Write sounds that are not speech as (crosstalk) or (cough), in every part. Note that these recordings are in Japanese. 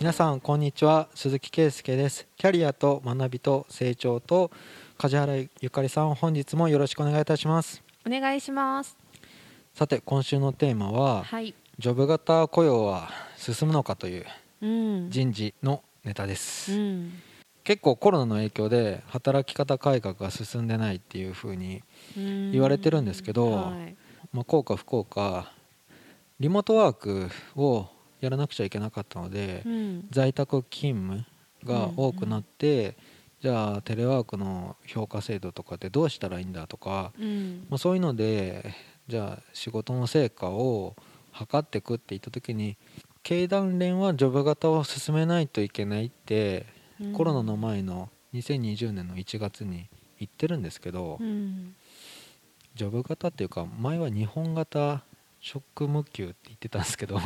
皆さんこんにちは。鈴木圭介です。キャリアと学びと成長と梶原ゆかりさん本日もよろしくお願いいたします。お願いします。さて今週のテーマははい。ジョブ型雇用は進むのかといううん。人事のネタです、うん。結構コロナの影響で働き方改革が進んでないっていう風に、うん。言われてるんですけどはい。まあ、効か不幸かリモートワークをやらなくちゃいけなかったので、うん。在宅勤務が多くなって、じゃあテレワークの評価制度とかでどうしたらいいんだとか、うん。まあ、そういうのでじゃあ仕事の成果を測っていくって言った時に経団連はジョブ型を進めないといけないって、コロナの前の2020年の1月に言ってるんですけど、うん。ジョブ型っていうか前は日本型職務給って言ってたんですけど。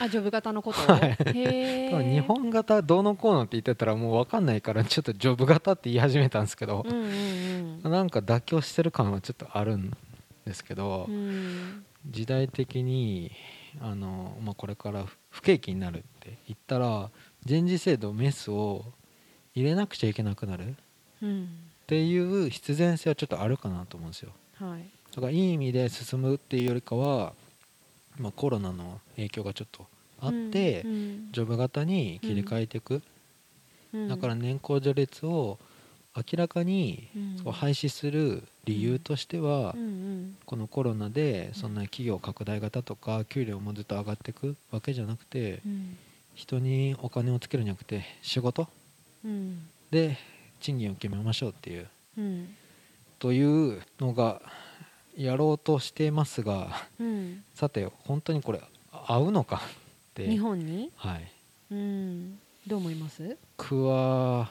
あジョブ型のこと？はい。へえ多分日本型どうのこうのって言ってたらもう分かんないからちょっとジョブ型って言い始めたんですけど。う、んうんなんか妥協してる感はちょっとあるんですけど、うん。うん時代的にあの、まあ、これから不景気になるって言ったら人事制度メスを入れなくちゃいけなくなるっうんていう必然性はちょっとあるかなと思うんですよ。はい。だからいい意味で進むっていうよりかは、まあ、コロナの影響がちょっとあって、うんジョブ型に切り替えていく、うん。だから年功序列を明らかに廃止する理由としては、うんうん。このコロナでそんな企業拡大型とか給料もずっと上がっていくわけじゃなくてうん。人にお金をつけるんじゃなくて仕事うん。で賃金を決めましょうっていう。うん。というのがやろうとしてますがうん。さて本当にこれ合うのかって。日本に？はい。うん。どう思います？僕は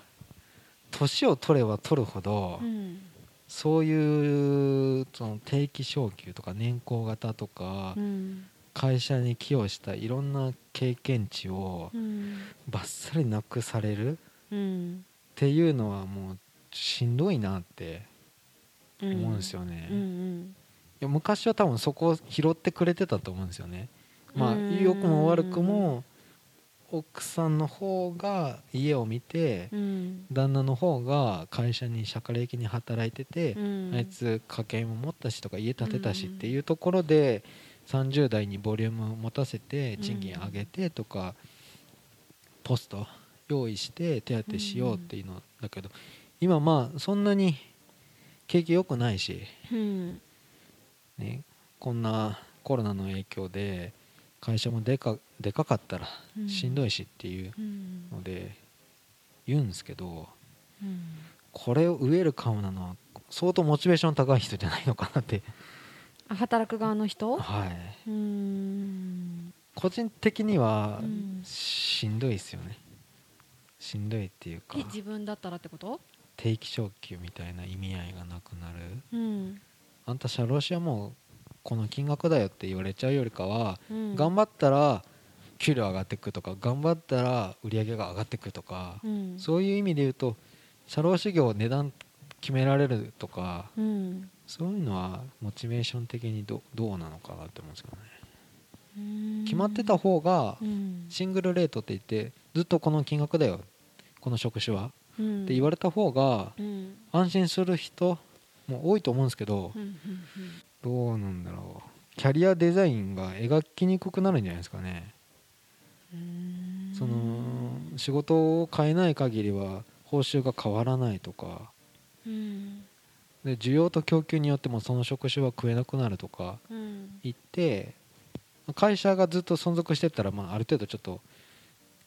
年を取れば取るほど、うん。そういうその定期昇給とか年功型とか、うん。会社に寄与したいろんな経験値をうん。バッサリなくされるっうん。ていうのはもうしんどいなってうん思うんですよね、いうんうん。や昔は多分そこを拾ってくれてたと思うんですよね。まあうん。良くも悪くも奥さんの方が家を見てうん。旦那の方が会社に社会的に働いてて、うん。あいつ家計も持ったしとか家建てたしっていうところで30代にボリュームを持たせて賃金上げてとかポスト用意して手当てしようっていうのだけど今まあそんなに景気良くないし、うん。ね、こんなコロナの影響で会社もでかでかかったらうん。しんどいしっていううん。ので言うんですけどうん。これを植えるかもなのは相当モチベーション高い人じゃないのかなって。あ働く側の人？はい。うーん。個人的にはうん。しんどいですよね。しんどいっていうか。え自分だったらってこと？定期昇給みたいな意味合いがなくなる？うん。あんた社労士はもうこの金額だよって言われちゃうよりかは、うん。頑張ったら給料上がっていくとか頑張ったら売り上げが上がっていくとか、うん。そういう意味で言うと社労士業値段決められるとかうん。そういうのはモチベーション的にどどうなのかなって思うんですけどね。決まってた方がうん。シングルレートって言ってずっとこの金額だよこの職種は、うんって言われた方がうん安心する人も多いと思うんですけどどうなんだろうキャリアデザインが描きにくくなるんじゃないですかねうん。その仕事を変えない限りは報酬が変わらないとかうん。で需要と供給によってもその職種は食えなくなるとかうん。言って会社がずっと存続してったら、まあ、ある程度ちょっと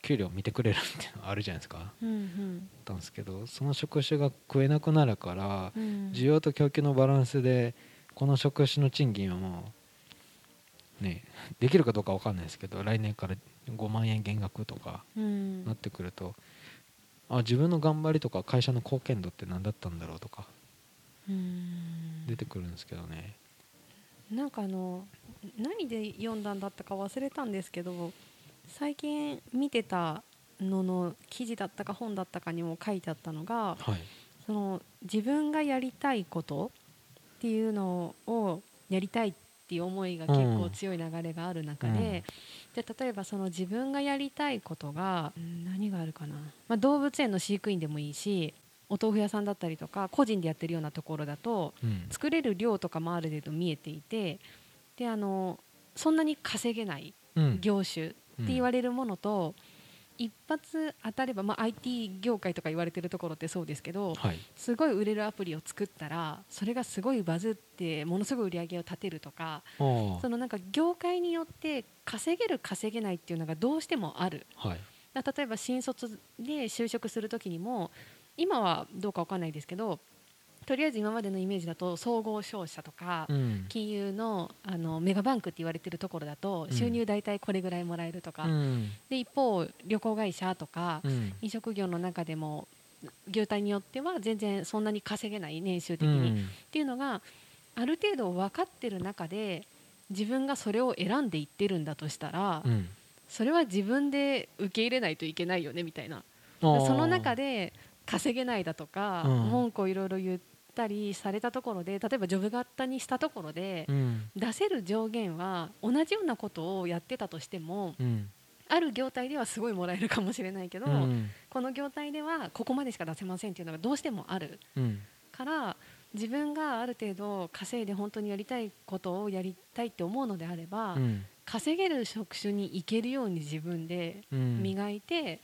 給料見てくれるっていうのはあるじゃないですか。うんうん。たんですけどその職種が食えなくなるからうん。需要と供給のバランスでこの職種の賃金はもうねできるかどうかわかんないですけど来年から5万円減額とかうん。なってくるとあ自分の頑張りとか会社の貢献度って何だったんだろうとかうん。出てくるんですけどね。なんかあの何で読んだんだったか忘れたんですけど最近見てたのの記事だったか本だったかにも書いてあったのがはい。その自分がやりたいことっていうのをやりたいっっていう思いが結構強い流れがある中で、で例えばその自分がやりたいことが、うん何があるかな、まあ、動物園の飼育員でもいいしお豆腐屋さんだったりとか個人でやってるようなところだとうん。作れる量とかもある程度見えていてであのそんなに稼げないうん。業種って言われるものと、一発当たれば、まあ、IT 業界とか言われてるところってそうですけどはい。すごい売れるアプリを作ったらそれがすごいバズってものすごい売り上げを立てるとかそのなんか業界によって稼げる稼げないっていうのがどうしてもある。はい。だ例えば新卒で就職する時にも今はどうかわかんないですけどとりあえず今までのイメージだと総合商社とか、うん。金融のあのメガバンクって言われてるところだとうん。収入大体これぐらいもらえるとか、うん。で一方旅行会社とか、うん。飲食業の中でも業態によっては全然そんなに稼げない年収的うに、っんていうのがある程度分かってる中で自分がそれを選んでいってるんだとしたら、うん。それは自分で受け入れないといけないよねみたいな。その中で稼げないだとか、うん。文句をいろいろ言ったりされたところで例えばジョブ型にしたところで、うん。出せる上限は同じようなことをやってたとしてもうん。ある業態ではすごいもらえるかもしれないけど、うん。この業態ではここまでしか出せませんっていうのがどうしてもあるうん。から自分がある程度稼いで本当にやりたいことをやりたいって思うのであれば、うん。稼げる職種に行けるように自分でうん。磨いて、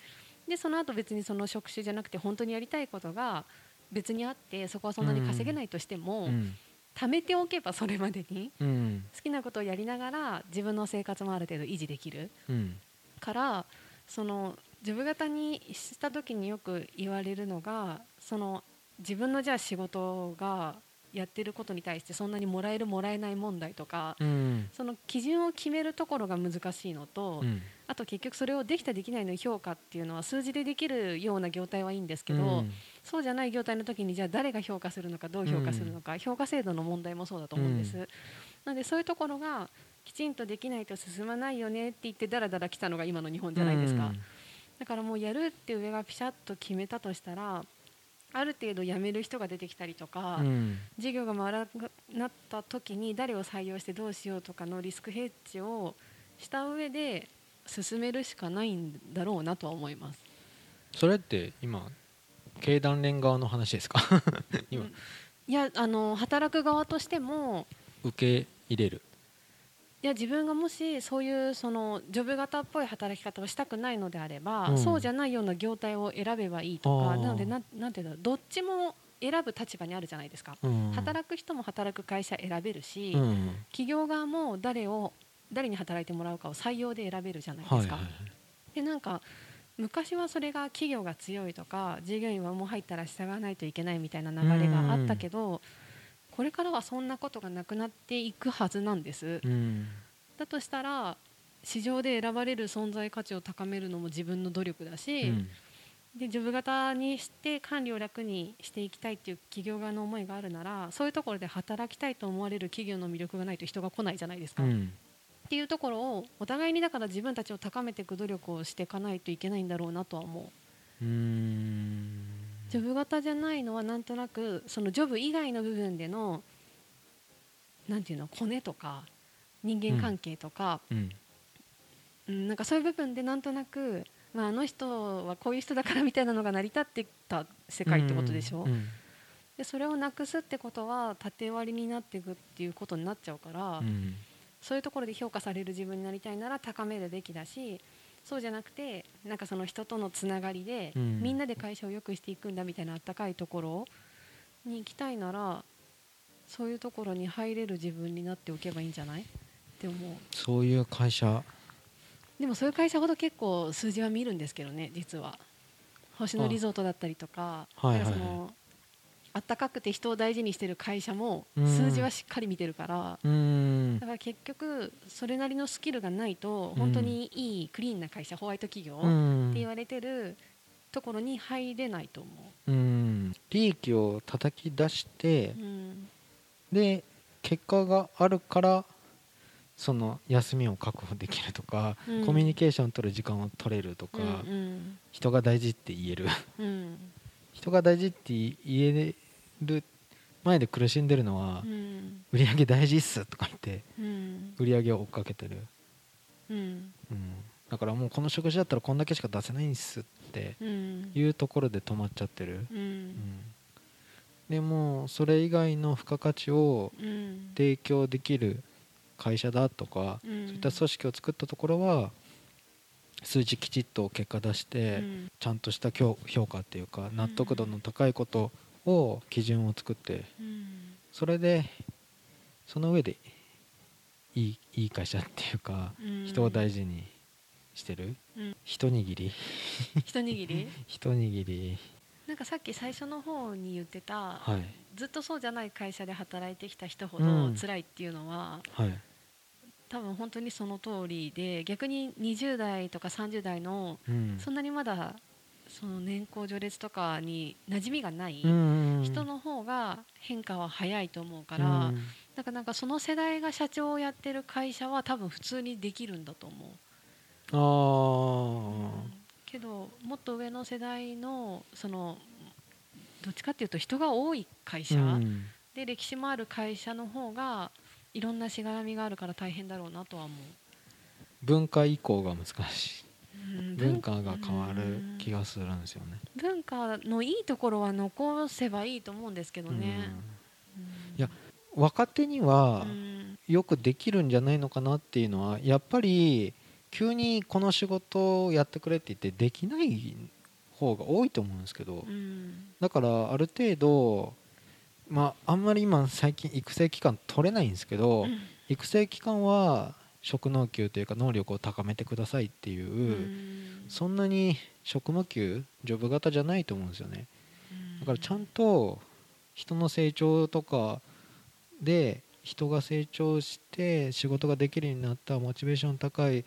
でその後別にその職種じゃなくて本当にやりたいことが別にあってそこはそんなに稼げないとしても、うん。貯めておけばそれまでにうん。好きなことをやりながら自分の生活もある程度維持できるうん。からその自分型にした時によく言われるのがその自分のじゃあ仕事がやってることに対してそんなにもらえるもらえない問題とか、うん。その基準を決めるところが難しいのと、うん。あと結局それをできたできないの評価っていうのは数字でできるような業態はいいんですけど、うん。そうじゃない業態の時にじゃあ誰が評価するのかどう評価するのか、評価制度の問題もそうだと思うんです、うん。なのでそういうところがきちんとできないと進まないよねって言ってだらだら来たのが今の日本じゃないですか、だからもうやるって上がピシャッと決めたとしたらある程度辞める人が出てきたりとか、うん。事業が回らなくなった時に誰を採用してどうしようとかのリスクヘッジをした上で進めるしかないんだろうなとは思います。それって今経団連側の話ですか？今うん。(laughs) いやあの働く側としても受け入れるいや自分がもしそういうそのジョブ型っぽい働き方をしたくないのであれば、うん。そうじゃないような業態を選べばいいとかなのでなんなんていうんだろうどっちも選ぶ立場にあるじゃないですか、うん。働く人も働く会社選べるし、うん。企業側も誰を誰に働いてもらうかを採用で選べるじゃないですか。はいはいはい。でなんか昔はそれが企業が強いとか従業員はもう入ったら従わないといけないみたいな流れがあったけど、これからはそんなことがなくなっていくはずなんです。うんだとしたら市場で選ばれる存在価値を高めるのも自分の努力だし、うんでジョブ型にして管理を楽にしていきたいっていう企業側の思いがあるならそういうところで働きたいと思われる企業の魅力がないと人が来ないじゃないですか。うんっていうところをお互いにだから自分たちを高めていく努力をしていかないといけないんだろうなとは思う。うんジョブ型じゃないのはなんとなくそのジョブ以外の部分でのなんていうのコネとか人間関係とか、うん。うん、なんかそういう部分でなんとなく、まあ、あの人はこういう人だからみたいなのが成り立ってた世界ってことでしょ、うん。でそれをなくすってことは縦割りになっていくっていうことになっちゃうから、うん。そういうところで評価される自分になりたいなら高めるべきだしそうじゃなくてなんかその人とのつながりで、うん。みんなで会社を良くしていくんだみたいなあったかいところに行きたいならそういうところに入れる自分になっておけばいいんじゃない？って思う。そういう会社。でもそういう会社ほど結構数字は見るんですけどね実は。星野リゾートだったりとかあったかくて人を大事にしてる会社もうん。数字はしっかり見てるから、うん。だから結局それなりのスキルがないとうん本当にいいクリーンな会社、ホワイト企業うっんて言われてるところに入れないと思う。ん。利益を叩き出してう、うん。で結果があるからその休みを確保できるとか、うん。コミュニケーション取る時間を取れるとか、うん人が大事って言える。うんうん。人が大事って言える前で苦しんでるのは、うん。売り上げ大事っすとか言っってうん。売り上げを追っかけてる、うん。うん、だからもうこの職種だったらこんだけしか出せないんですってうん。いうところで止まっちゃってる、ううん。んでもそれ以外の付加価値をうん。提供できる会社だとか、うん。そういった組織を作ったところは数字きちっと結果出して、うん。ちゃんとした評評価っていうか納得度の高いことを基準を作ってうんそれでその上でいいいい会社っていうかうん。人を大事にしてる。うん。一握り。一握り？(laughs) 一握り。なんかさっき最初の方に言ってた、はい。ずっとそうじゃない会社で働いてきた人ほうん。ど辛いっていうのは、はい。多分本当にその通りで逆に20代とか30代のうん。そんなにまだその年功序列とかに馴染みがないうん人の方が変化は早いと思うから、うん。なんかなんかその世代が社長をやってる会社は多分普通にできるんだと思う。あけどもっと上の世代のそのどっちかっていうと人が多い会あ社、うん。で歴史もある会社の方がいろんなしがらみがあるから大変だろうなとは思う。文化移行が難しい。うん文化が変わる気がするんですよね。文化のいいところは残せばいいと思うんですけどね。いや若手にはうん。よくできるんじゃないのかなっていうのはやっぱり急にこの仕事をやってくれって言ってできない方が多いと思うんですけど。うん。だからある程度まああんまり今最近育成期間取れないんですけど育成期間は職能級というか能力を高めてくださいっていう、うん。そんなに職務級ジョブ型じゃないと思うんですよね。うん。だからちゃんと人の成長とかで人が成長して仕事ができるようになったモチベーション高い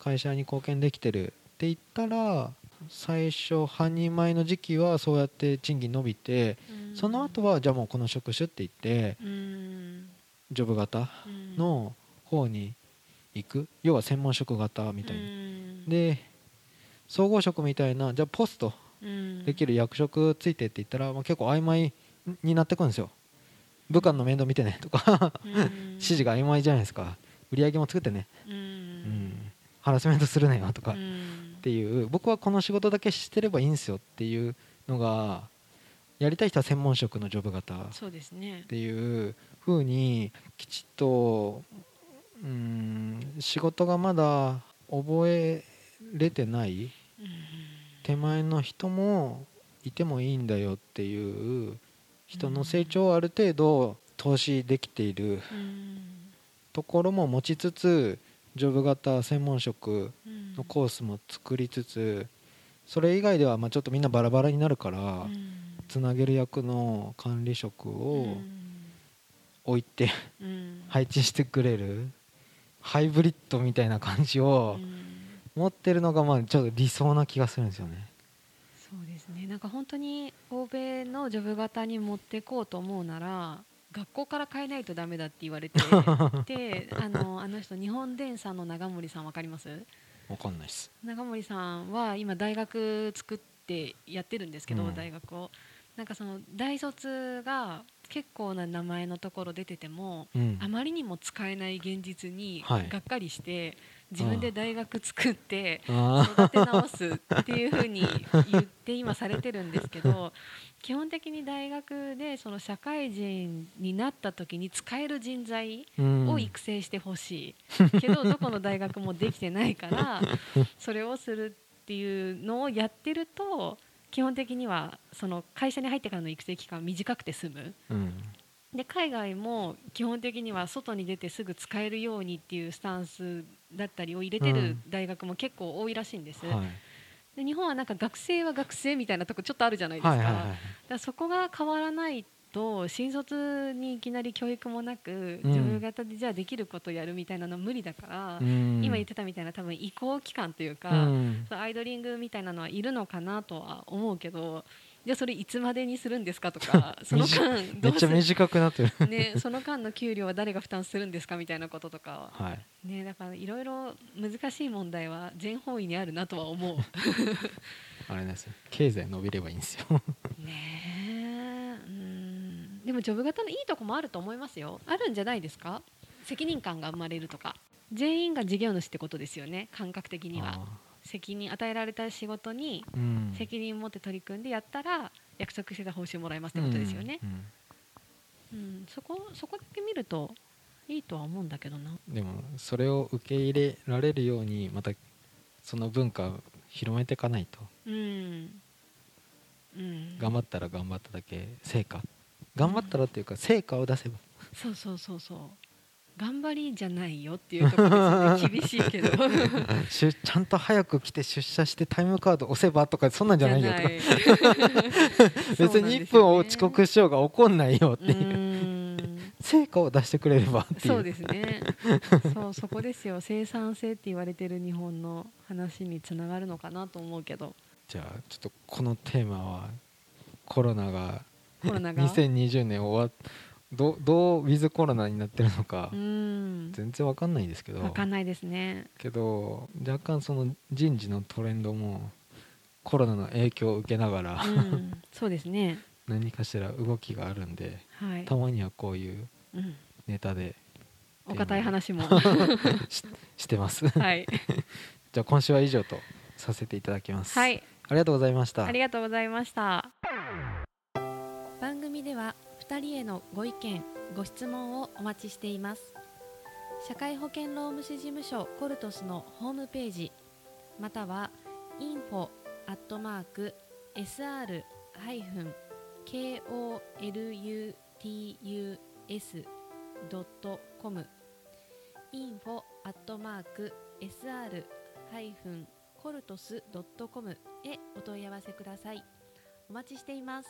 会社に貢献できてるって言ったら最初半人前の時期はそうやって賃金伸びてうん。その後はじゃあもうこの職種って言ってうん。ジョブ型の方に行く？要は専門職型みたいな。うん。で総合職みたいなじゃあポスト。うん。できる役職ついてって言ったら、まあ、結構曖昧になってくるんですよ。部下の面倒見てねとかうん。指示が曖昧じゃないですか。売り上げも作ってね、ううん。んハラスメントするなよとか、っうん。ていう僕はこの仕事だけしてればいいんですよっていうのがやりたい人は専門職のジョブ型。っそうですね。ていう風にきちっとうん仕事がまだ覚えれてないうん手前の人もいてもいいんだよっていう人の成長をある程度投資できているうんところも持ちつつジョブ型専門職うんのコースも作りつつそれ以外ではまあちょっとみんなバラバラになるからうんつなげる役の管理職をうん。置いてうん。配置してくれるハイブリッドみたいな感じをうん。持ってるのがまあちょっと理想な気がするんですよね。そうですね。なんか本当に欧米のジョブ型に持っていこうと思うなら学校から変えないとダメだって言われて (laughs) であのあの人日本電産の長森さんわかります？わかんないです。長森さんは今大学作ってやってるんですけど、うん。大学を。なんかその大卒が結構な名前のところ出ててもうん。あまりにも使えない現実にはい。がっかりして、自分で大学作ってあ育て直すっていう風に言って今されてるんですけど (laughs) 基本的に大学でその社会人になった時に使える人材ーを育成してほしい、けどどこの大学もできてないから (laughs) それをするっていうのをやってると基本的にはその会社に入ってからの育成期間短くて済む。うん。で海外も基本的には外に出てすぐ使えるようにっていうスタンスだったりを入れてる大学も結構多いらしいんです、はい。で日本はなんか学生は学生みたいなとこちょっとあるじゃないですか,、はいはいはい。だからそこが変わらないと新卒にいきなり教育もなく、うん。自分型でじゃあできることやるみたいなの無理だから、うん。今言ってたみたいな多分移行期間というか、うん。アイドリングみたいなのはいるのかなとは思うけどじゃあそれいつまでにするんですかとか (laughs) その間めっちゃ短くなってる。(laughs) ね、その間の給料は誰が負担するんですかみたいなこととかは、はい。ね、だからいろいろ難しい問題は全方位にあるなとは思う。(laughs) あれです経済伸びればいいんですよ。ねでもジョブ型のいいとこもあると思いますよ。あるんじゃないですか？責任感が生まれるとか。全員が事業主ってことですよね。感覚的には。あ責任与えられた仕事に責任を持って取り組んでやったら約束してた報酬もらえますってことですよね、うんうん。うん。そこそこだけ見るといいとは思うんだけどな。でもそれを受け入れられるようにまたその文化を広めていかないと。うん。うん。頑張ったら頑張っただけ成果頑張ったらっていうか成果を出せば。そうそうそうそう。頑張りじゃないよっていうところですよね。厳しいけど。ちゃんと早く来て出社してタイムカード押せばとかそんなんじゃないよとか。じ (laughs) 別に1分を遅刻しようが怒んないよってう。いう、ん。成果を出してくれればっていう。そうですね。そうそこですよ。生産性って言われてる日本の話につながるのかなと思うけど。じゃあちょっとこのテーマはコロナがコロナが？2020年終わっどうどうウィズコロナになってるのかうん。全然わかんないですけど。分かんないですね。けど若干その人事のトレンドもコロナの影響を受けながらうん。そうですね。何かしら動きがあるんではい。たまにはこういううん。ネタでお堅い話も。(laughs) ししてます。はい。(laughs) じゃあ今週は以上とさせていただきます、はい。ありがとうございました。ありがとうございました。番組では2人へのご意見ご質問をお待ちしています社会保険労務士事務所コルトスのホームページまたは info アットマーク sr ハイフン kolutus ドットコム info アットマーク sr ハイフンコルトスドットコムへお問い合わせください。お待ちしています。